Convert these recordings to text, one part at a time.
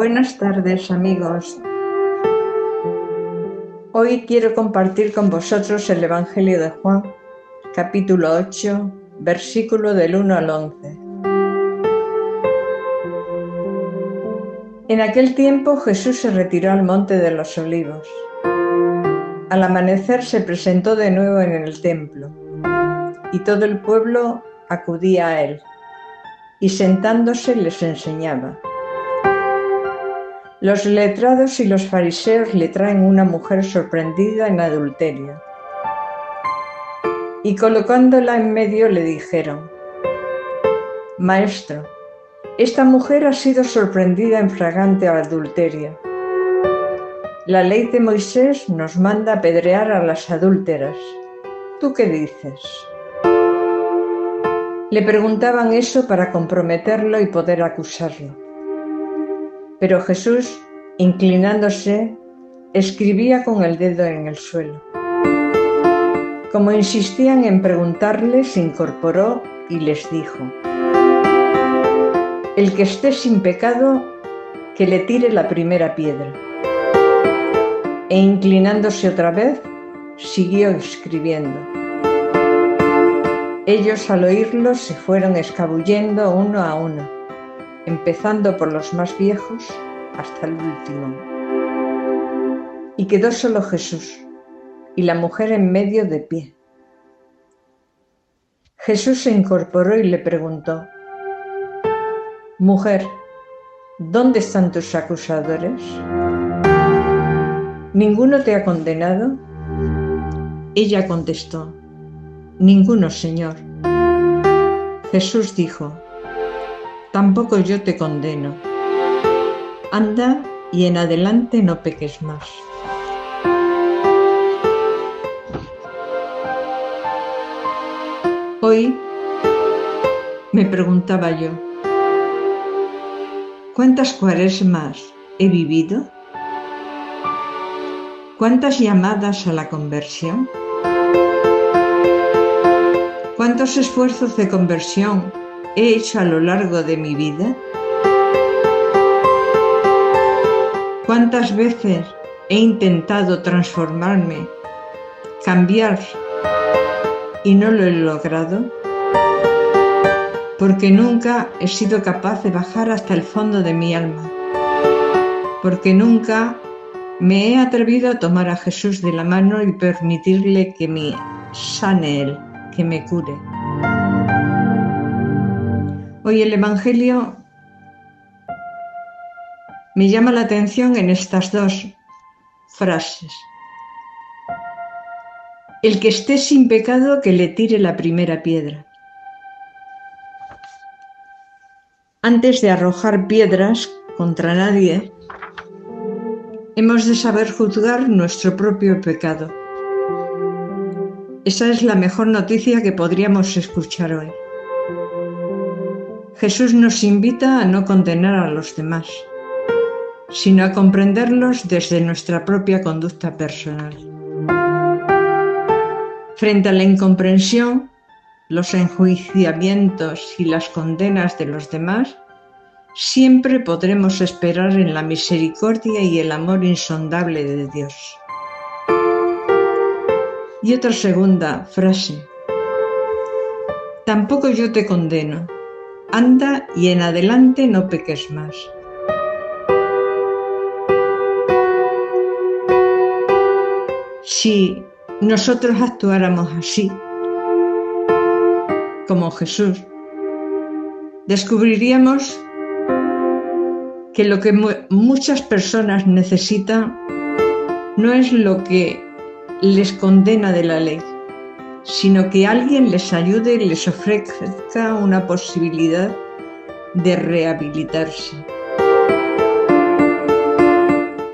Buenas tardes amigos. Hoy quiero compartir con vosotros el Evangelio de Juan, capítulo 8, versículo del 1 al 11. En aquel tiempo Jesús se retiró al monte de los olivos. Al amanecer se presentó de nuevo en el templo y todo el pueblo acudía a él y sentándose les enseñaba. Los letrados y los fariseos le traen una mujer sorprendida en adulterio. Y colocándola en medio le dijeron, Maestro, esta mujer ha sido sorprendida en fragante adulterio. La ley de Moisés nos manda apedrear a las adúlteras. ¿Tú qué dices? Le preguntaban eso para comprometerlo y poder acusarlo. Pero Jesús, inclinándose, escribía con el dedo en el suelo. Como insistían en preguntarle, se incorporó y les dijo, El que esté sin pecado, que le tire la primera piedra. E inclinándose otra vez, siguió escribiendo. Ellos al oírlo se fueron escabullendo uno a uno empezando por los más viejos hasta el último. Y quedó solo Jesús y la mujer en medio de pie. Jesús se incorporó y le preguntó, Mujer, ¿dónde están tus acusadores? ¿Ninguno te ha condenado? Ella contestó, Ninguno, Señor. Jesús dijo, tampoco yo te condeno. Anda y en adelante no peques más. Hoy me preguntaba yo, ¿cuántas cuaresmas he vivido? ¿Cuántas llamadas a la conversión? ¿Cuántos esfuerzos de conversión he hecho a lo largo de mi vida? ¿Cuántas veces he intentado transformarme, cambiar y no lo he logrado? Porque nunca he sido capaz de bajar hasta el fondo de mi alma. Porque nunca me he atrevido a tomar a Jesús de la mano y permitirle que me sane Él, que me cure. Hoy el Evangelio me llama la atención en estas dos frases. El que esté sin pecado, que le tire la primera piedra. Antes de arrojar piedras contra nadie, hemos de saber juzgar nuestro propio pecado. Esa es la mejor noticia que podríamos escuchar hoy. Jesús nos invita a no condenar a los demás, sino a comprenderlos desde nuestra propia conducta personal. Frente a la incomprensión, los enjuiciamientos y las condenas de los demás, siempre podremos esperar en la misericordia y el amor insondable de Dios. Y otra segunda frase. Tampoco yo te condeno. Anda y en adelante no peques más. Si nosotros actuáramos así, como Jesús, descubriríamos que lo que muchas personas necesitan no es lo que les condena de la ley, sino que alguien les ayude y les ofrezca una posibilidad de rehabilitarse.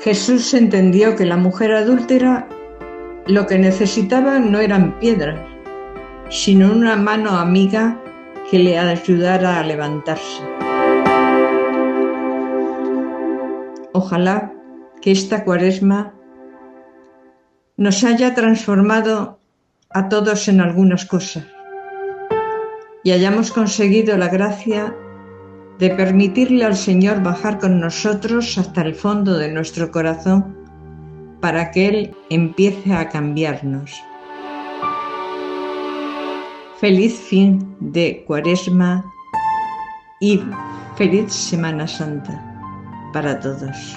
Jesús entendió que la mujer adúltera lo que necesitaba no eran piedras, sino una mano amiga que le ayudara a levantarse. Ojalá que esta cuaresma nos haya transformado a todos en algunas cosas y hayamos conseguido la gracia de permitirle al Señor bajar con nosotros hasta el fondo de nuestro corazón para que Él empiece a cambiarnos. Feliz fin de Cuaresma y feliz Semana Santa para todos.